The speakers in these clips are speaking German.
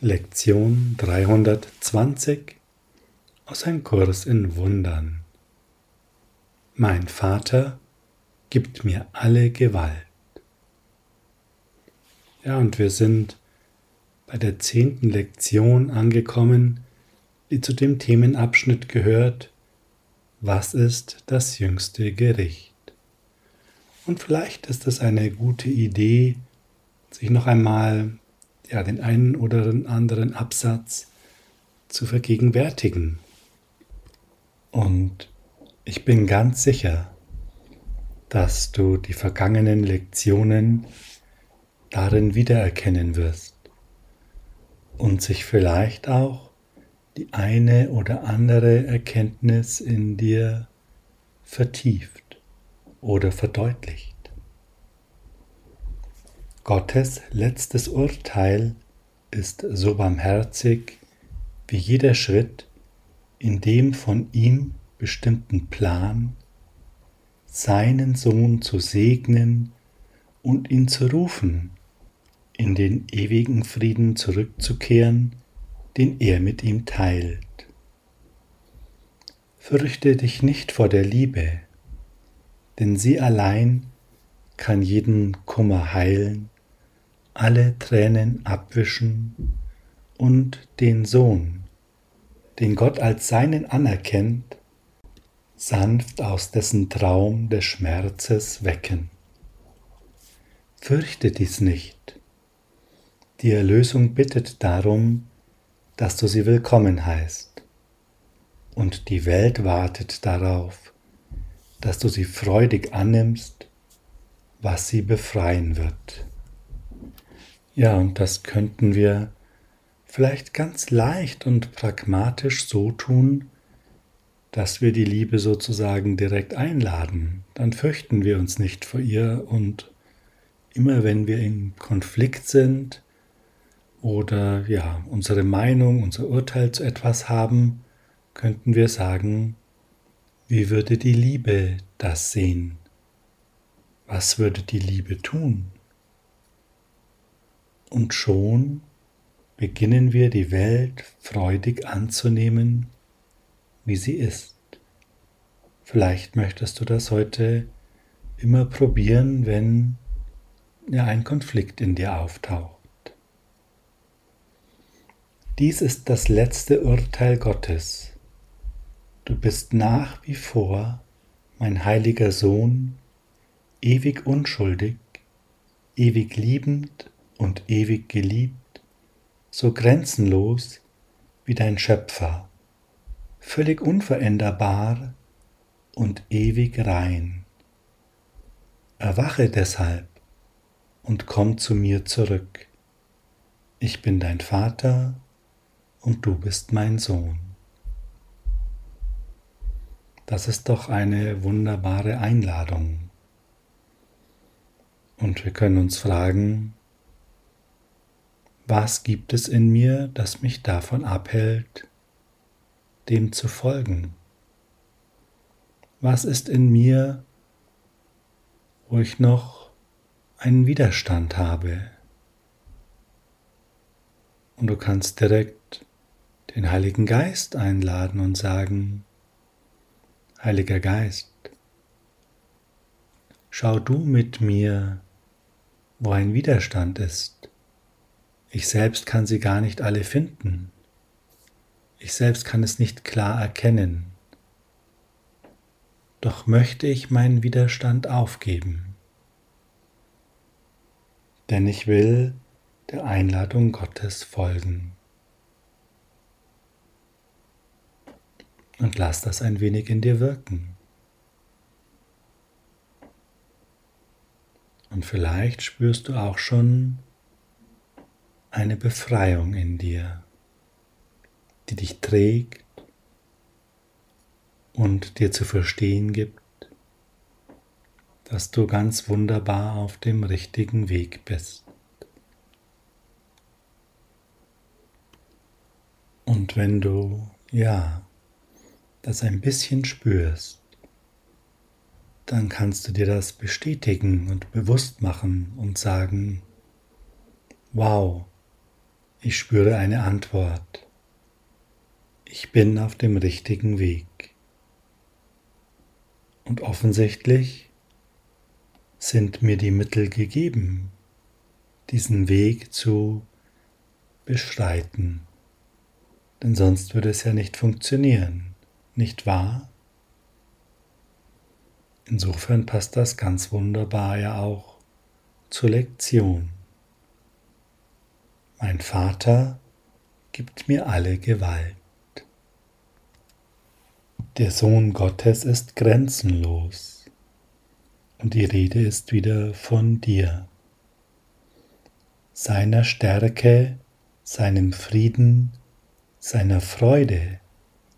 Lektion 320 aus einem Kurs in Wundern. Mein Vater gibt mir alle Gewalt. Ja, und wir sind bei der zehnten Lektion angekommen, die zu dem Themenabschnitt gehört, was ist das jüngste Gericht? Und vielleicht ist es eine gute Idee, sich noch einmal ja, den einen oder anderen Absatz zu vergegenwärtigen. Und ich bin ganz sicher, dass du die vergangenen Lektionen darin wiedererkennen wirst und sich vielleicht auch die eine oder andere Erkenntnis in dir vertieft oder verdeutlicht. Gottes letztes Urteil ist so barmherzig wie jeder Schritt in dem von ihm bestimmten Plan, seinen Sohn zu segnen und ihn zu rufen, in den ewigen Frieden zurückzukehren, den er mit ihm teilt. Fürchte dich nicht vor der Liebe, denn sie allein kann jeden Kummer heilen alle Tränen abwischen und den Sohn, den Gott als seinen anerkennt, sanft aus dessen Traum des Schmerzes wecken. Fürchte dies nicht. Die Erlösung bittet darum, dass du sie willkommen heißt. Und die Welt wartet darauf, dass du sie freudig annimmst, was sie befreien wird. Ja, und das könnten wir vielleicht ganz leicht und pragmatisch so tun, dass wir die Liebe sozusagen direkt einladen. Dann fürchten wir uns nicht vor ihr und immer wenn wir im Konflikt sind oder ja, unsere Meinung, unser Urteil zu etwas haben, könnten wir sagen, wie würde die Liebe das sehen? Was würde die Liebe tun? Und schon beginnen wir die Welt freudig anzunehmen, wie sie ist. Vielleicht möchtest du das heute immer probieren, wenn ja ein Konflikt in dir auftaucht. Dies ist das letzte Urteil Gottes. Du bist nach wie vor mein heiliger Sohn, ewig unschuldig, ewig liebend und ewig geliebt, so grenzenlos wie dein Schöpfer, völlig unveränderbar und ewig rein. Erwache deshalb und komm zu mir zurück. Ich bin dein Vater und du bist mein Sohn. Das ist doch eine wunderbare Einladung. Und wir können uns fragen, was gibt es in mir, das mich davon abhält, dem zu folgen? Was ist in mir, wo ich noch einen Widerstand habe? Und du kannst direkt den Heiligen Geist einladen und sagen, Heiliger Geist, schau du mit mir, wo ein Widerstand ist ich selbst kann sie gar nicht alle finden. Ich selbst kann es nicht klar erkennen. Doch möchte ich meinen Widerstand aufgeben. Denn ich will der Einladung Gottes folgen. Und lass das ein wenig in dir wirken. Und vielleicht spürst du auch schon, eine Befreiung in dir, die dich trägt und dir zu verstehen gibt, dass du ganz wunderbar auf dem richtigen Weg bist. Und wenn du, ja, das ein bisschen spürst, dann kannst du dir das bestätigen und bewusst machen und sagen, wow, Ich spüre eine Antwort. Ich bin auf dem richtigen Weg. Und offensichtlich sind mir die Mittel gegeben, diesen Weg zu beschreiten. Denn sonst würde es ja nicht funktionieren, nicht wahr? Insofern passt das ganz wunderbar ja auch zur Lektion. Mein Vater gibt mir alle Gewalt. Der Sohn Gottes ist grenzenlos und die Rede ist wieder von dir, seiner Stärke, seinem Frieden, seiner Freude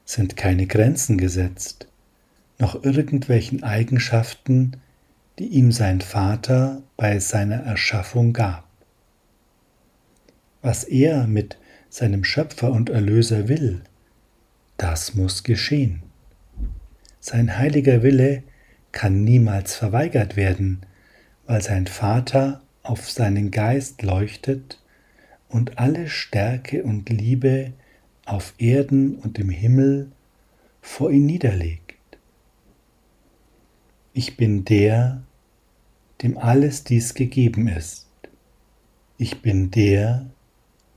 sind keine Grenzen gesetzt, noch irgendwelchen Eigenschaften, die ihm sein Vater bei seiner Erschaffung gab. Was er mit seinem Schöpfer und Erlöser will, das muss geschehen. Sein heiliger Wille kann niemals verweigert werden, weil sein Vater auf seinen Geist leuchtet und alle Stärke und Liebe auf Erden und im Himmel vor ihn niederlegt. Ich bin der, dem alles dies gegeben ist. Ich bin der,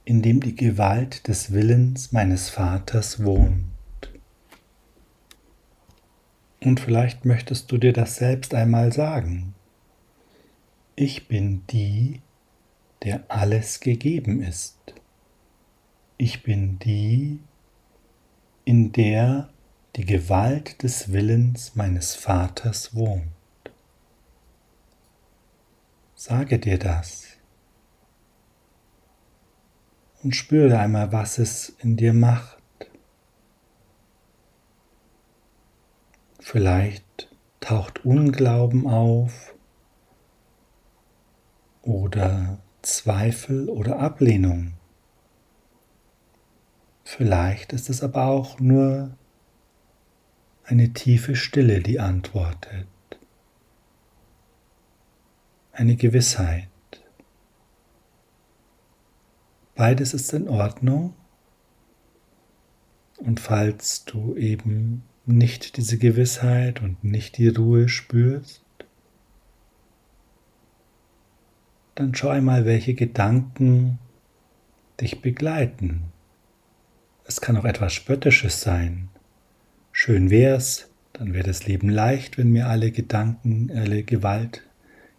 in dem die Gewalt des Willens meines Vaters wohnt. Und vielleicht möchtest du dir das selbst einmal sagen. Ich bin die, der alles gegeben ist. Ich bin die, in der die Gewalt des Willens meines Vaters wohnt. Sage dir das und spüre einmal, was es in dir macht. Vielleicht taucht Unglauben auf oder Zweifel oder Ablehnung. Vielleicht ist es aber auch nur eine tiefe Stille, die antwortet eine Gewissheit. Beides ist in Ordnung. Und falls du eben nicht diese Gewissheit und nicht die Ruhe spürst, dann schau einmal, welche Gedanken dich begleiten. Es kann auch etwas Spöttisches sein. Schön wär's, dann wäre das Leben leicht, wenn mir alle Gedanken, alle Gewalt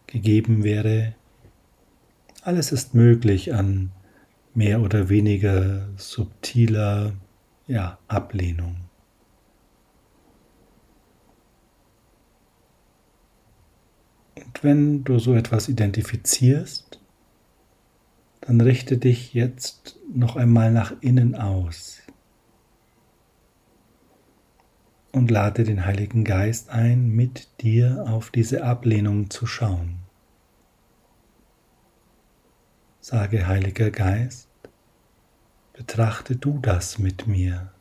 gegeben wäre. Alles ist möglich an mehr oder weniger subtiler ja, Ablehnung. Und wenn du so etwas identifizierst, dann richte dich jetzt noch einmal nach innen aus und lade den Heiligen Geist ein, mit dir auf diese Ablehnung zu schauen. Sage, Heiliger Geist, betrachte du das mit mir.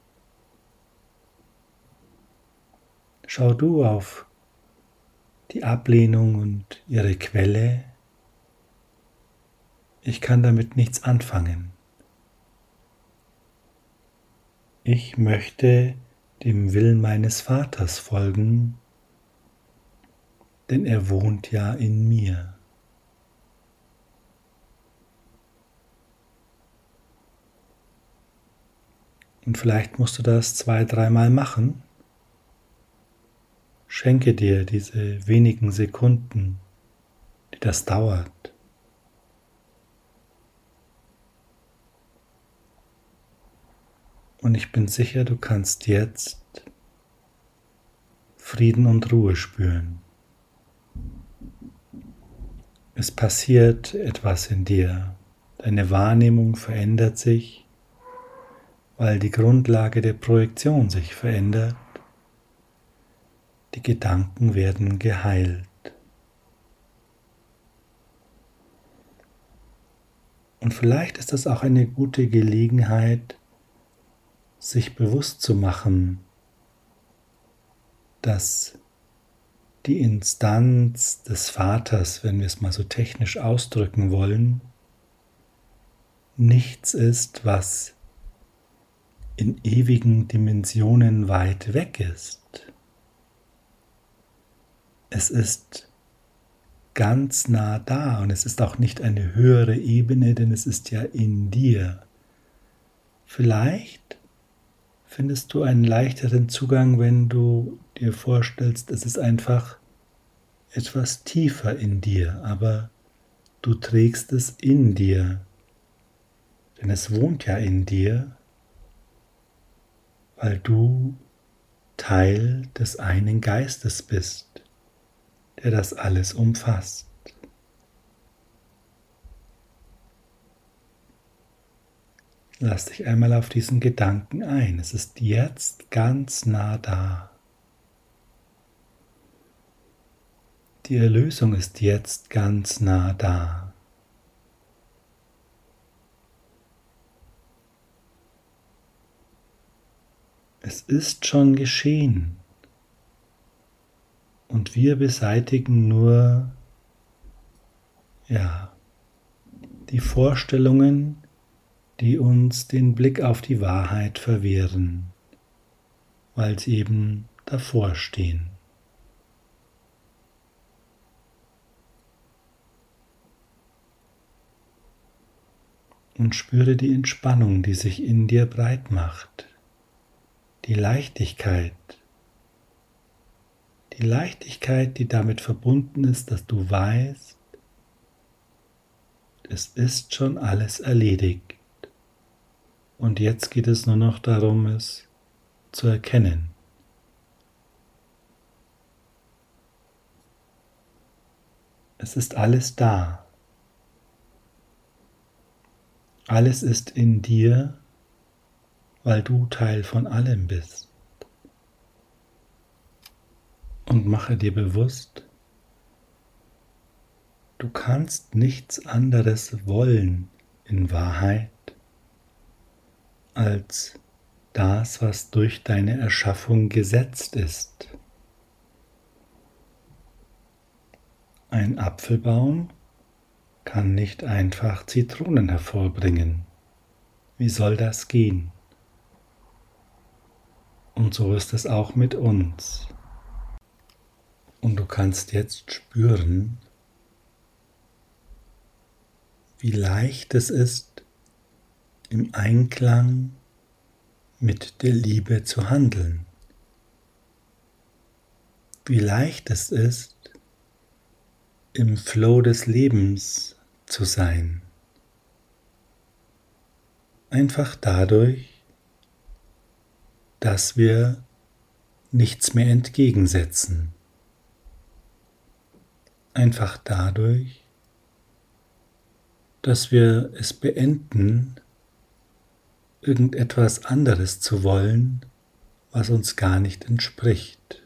Schau du auf die Ablehnung und ihre Quelle. Ich kann damit nichts anfangen. Ich möchte dem Willen meines Vaters folgen, denn er wohnt ja in mir. Und vielleicht musst du das zwei, dreimal machen. Schenke dir diese wenigen Sekunden, die das dauert. Und ich bin sicher, du kannst jetzt Frieden und Ruhe spüren. Es passiert etwas in dir. Deine Wahrnehmung verändert sich weil die Grundlage der Projektion sich verändert. Die Gedanken werden geheilt. Und vielleicht ist das auch eine gute Gelegenheit, sich bewusst zu machen, dass die Instanz des Vaters, wenn wir es mal so technisch ausdrücken wollen, nichts ist, was in ewigen Dimensionen weit weg ist. Es ist ganz nah da und es ist auch nicht eine höhere Ebene, denn es ist ja in dir. Vielleicht findest du einen leichteren Zugang, wenn du dir vorstellst, es ist einfach etwas tiefer in dir, aber du trägst es in dir, denn es wohnt ja in dir, weil du Teil des einen Geistes bist, der das alles umfasst. Lass dich einmal auf diesen Gedanken ein. Es ist jetzt ganz nah da. Die Erlösung ist jetzt ganz nah da. Es ist schon geschehen. Und wir beseitigen nur, ja, die Vorstellungen, die uns den Blick auf die Wahrheit verwehren, weil sie eben davor stehen. Und spüre die Entspannung, die sich in dir breit macht, die Leichtigkeit, die Leichtigkeit, die damit verbunden ist, dass du weißt, es ist schon alles erledigt. Und jetzt geht es nur noch darum, es zu erkennen. Es ist alles da. Alles ist in dir, weil du Teil von allem bist. Und mache dir bewusst, du kannst nichts anderes wollen in Wahrheit als das, was durch deine Erschaffung gesetzt ist. Ein Apfelbaum kann nicht einfach Zitronen hervorbringen. Wie soll das gehen? Und so ist es auch mit uns. Und du kannst jetzt spüren, wie leicht es ist, im Einklang mit der Liebe zu handeln. Wie leicht es ist, im Flow des Lebens zu sein. Einfach dadurch, dass wir nichts mehr entgegensetzen. Einfach dadurch, dass wir es beenden, irgendetwas anderes zu wollen, was uns gar nicht entspricht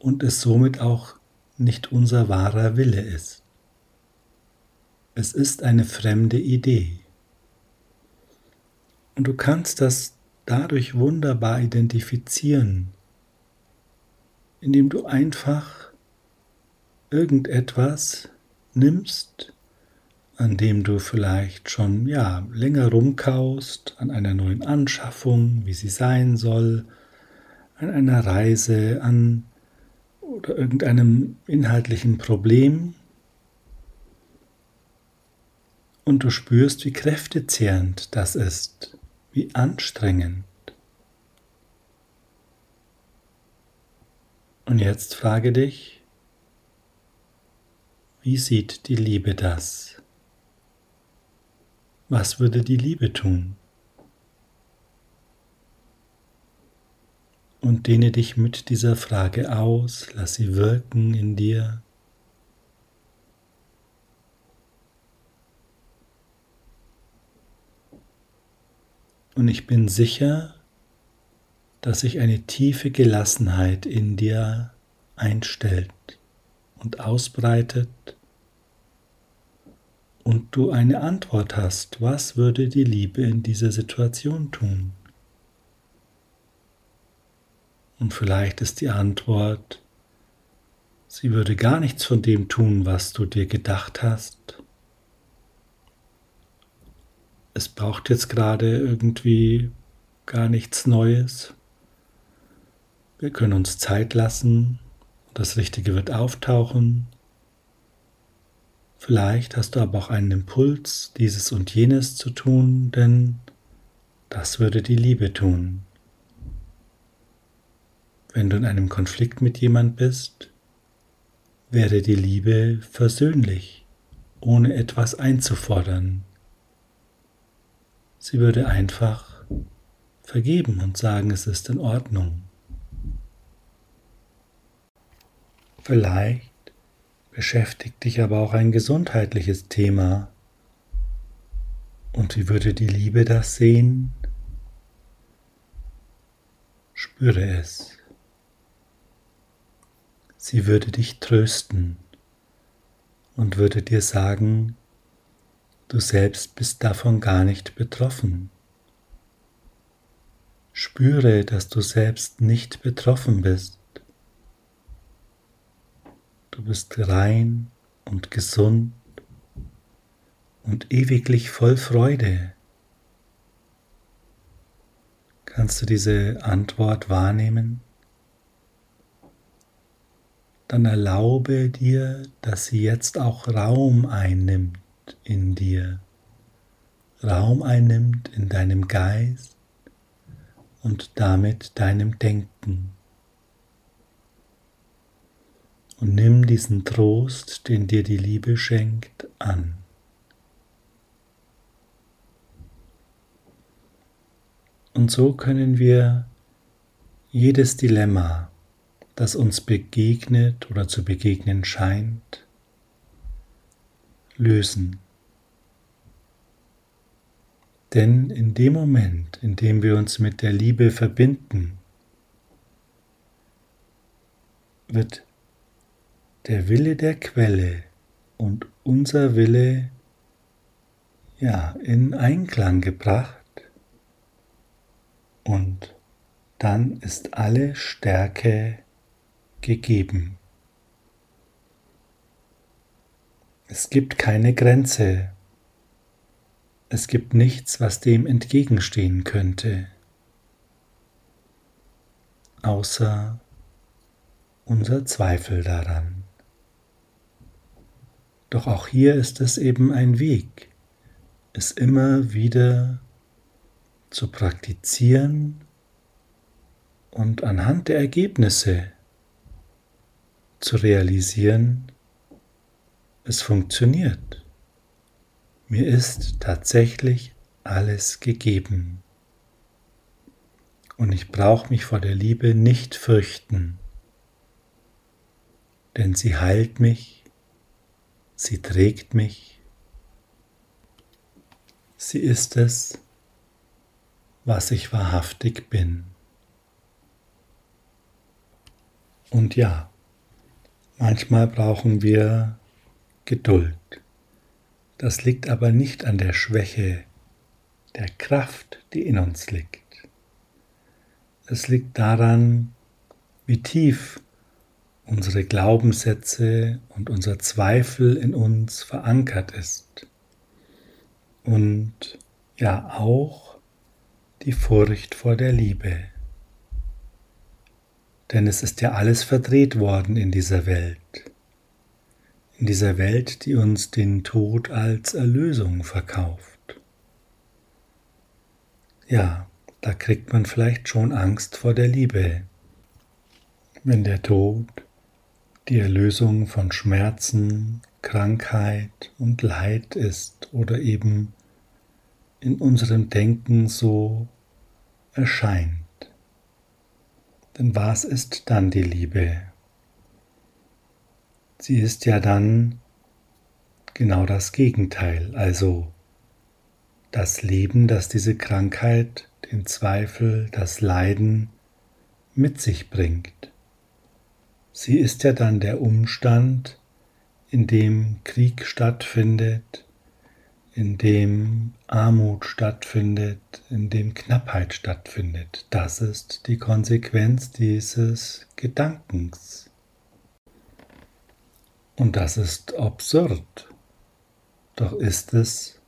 und es somit auch nicht unser wahrer Wille ist. Es ist eine fremde Idee. Und du kannst das dadurch wunderbar identifizieren, indem du einfach irgendetwas nimmst, an dem du vielleicht schon ja länger rumkaust, an einer neuen Anschaffung, wie sie sein soll, an einer Reise, an oder irgendeinem inhaltlichen Problem. Und du spürst, wie kräftezehrend das ist, wie anstrengend. Und jetzt frage dich, wie sieht die Liebe das? Was würde die Liebe tun? Und dehne dich mit dieser Frage aus, lass sie wirken in dir. Und ich bin sicher, dass sich eine tiefe Gelassenheit in dir einstellt und ausbreitet und du eine Antwort hast, was würde die Liebe in dieser Situation tun? Und vielleicht ist die Antwort, sie würde gar nichts von dem tun, was du dir gedacht hast. Es braucht jetzt gerade irgendwie gar nichts Neues. Wir können uns Zeit lassen, das Richtige wird auftauchen. Vielleicht hast du aber auch einen Impuls, dieses und jenes zu tun, denn das würde die Liebe tun. Wenn du in einem Konflikt mit jemand bist, wäre die Liebe versöhnlich, ohne etwas einzufordern. Sie würde einfach vergeben und sagen, es ist in Ordnung. Vielleicht beschäftigt dich aber auch ein gesundheitliches Thema. Und wie würde die Liebe das sehen? Spüre es. Sie würde dich trösten und würde dir sagen, du selbst bist davon gar nicht betroffen. Spüre, dass du selbst nicht betroffen bist. Du bist rein und gesund und ewiglich voll Freude. Kannst du diese Antwort wahrnehmen? Dann erlaube dir, dass sie jetzt auch Raum einnimmt in dir, Raum einnimmt in deinem Geist und damit deinem Denken. Und nimm diesen Trost, den dir die Liebe schenkt, an. Und so können wir jedes Dilemma, das uns begegnet oder zu begegnen scheint, lösen. Denn in dem Moment, in dem wir uns mit der Liebe verbinden, wird der Wille der Quelle und unser Wille ja in Einklang gebracht und dann ist alle Stärke gegeben. Es gibt keine Grenze. Es gibt nichts, was dem entgegenstehen könnte, außer unser Zweifel daran. Doch auch hier ist es eben ein Weg, es immer wieder zu praktizieren und anhand der Ergebnisse zu realisieren, es funktioniert. Mir ist tatsächlich alles gegeben. Und ich brauche mich vor der Liebe nicht fürchten, denn sie heilt mich, sie trägt mich, sie ist es, was ich wahrhaftig bin. Und ja, manchmal brauchen wir Geduld. Das liegt aber nicht an der Schwäche der Kraft, die in uns liegt. Es liegt daran, wie tief unsere Glaubenssätze und unser Zweifel in uns verankert ist. Und ja auch die Furcht vor der Liebe. Denn es ist ja alles verdreht worden in dieser Welt in dieser Welt, die uns den Tod als Erlösung verkauft. Ja, da kriegt man vielleicht schon Angst vor der Liebe, wenn der Tod die Erlösung von Schmerzen, Krankheit und Leid ist oder eben in unserem Denken so erscheint. Denn was ist dann die Liebe? Sie ist ja dann genau das Gegenteil, also das Leben, das diese Krankheit, den Zweifel, das Leiden mit sich bringt. Sie ist ja dann der Umstand, in dem Krieg stattfindet, in dem Armut stattfindet, in dem Knappheit stattfindet. Das ist die Konsequenz dieses Gedankens. Und das ist absurd. Doch ist es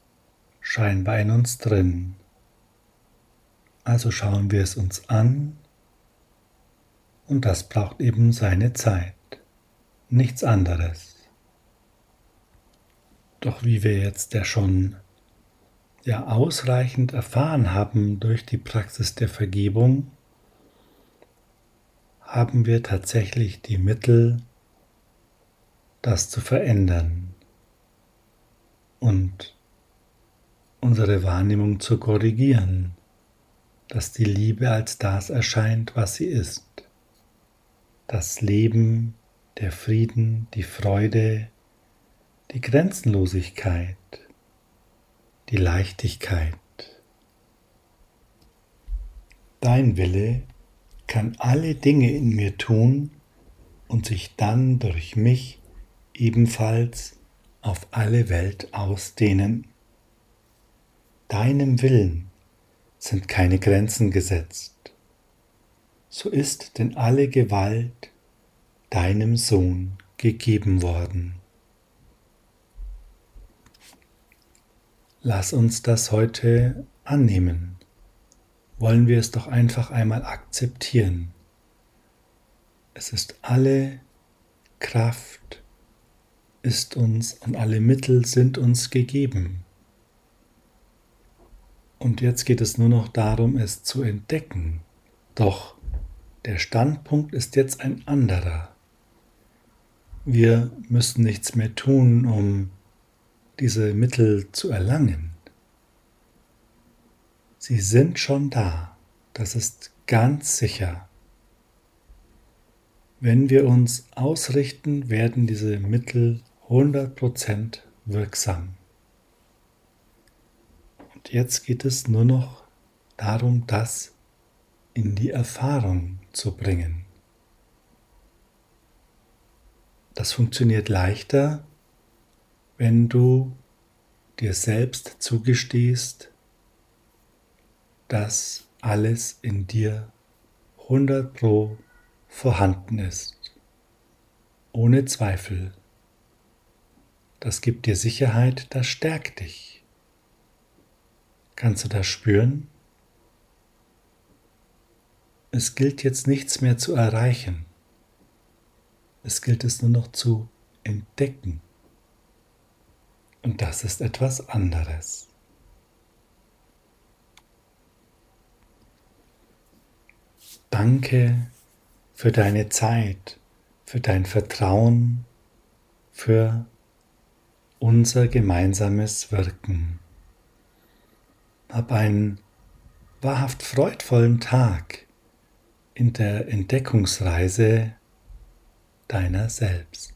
scheinbar in uns drin. Also schauen wir es uns an und das braucht eben seine Zeit, nichts anderes. Doch wie wir jetzt ja schon ja ausreichend erfahren haben durch die Praxis der Vergebung, haben wir tatsächlich die Mittel, das zu verändern und unsere Wahrnehmung zu korrigieren, dass die Liebe als das erscheint, was sie ist. Das Leben, der Frieden, die Freude, die Grenzenlosigkeit, die Leichtigkeit. Dein Wille kann alle Dinge in mir tun und sich dann durch mich ebenfalls auf alle Welt ausdehnen. Deinem Willen sind keine Grenzen gesetzt. So ist denn alle Gewalt deinem Sohn gegeben worden. Lass uns das heute annehmen wollen wir es doch einfach einmal akzeptieren. Es ist alle Kraft ist uns und alle Mittel sind uns gegeben. Und jetzt geht es nur noch darum, es zu entdecken. Doch der Standpunkt ist jetzt ein anderer. Wir müssen nichts mehr tun, um diese Mittel zu erlangen. Sie sind schon da, das ist ganz sicher. Wenn wir uns ausrichten, werden diese Mittel 100% wirksam. Und jetzt geht es nur noch darum, das in die Erfahrung zu bringen. Das funktioniert leichter, wenn du dir selbst zugestehst, dass alles in dir 100 pro vorhanden ist. Ohne Zweifel. Das gibt dir Sicherheit, das stärkt dich. Kannst du das spüren? Es gilt jetzt nichts mehr zu erreichen. Es gilt es nur noch zu entdecken. Und das ist etwas anderes. Danke für deine Zeit, für dein Vertrauen, für unser gemeinsames Wirken. Hab einen wahrhaft freudvollen Tag in der Entdeckungsreise deiner selbst.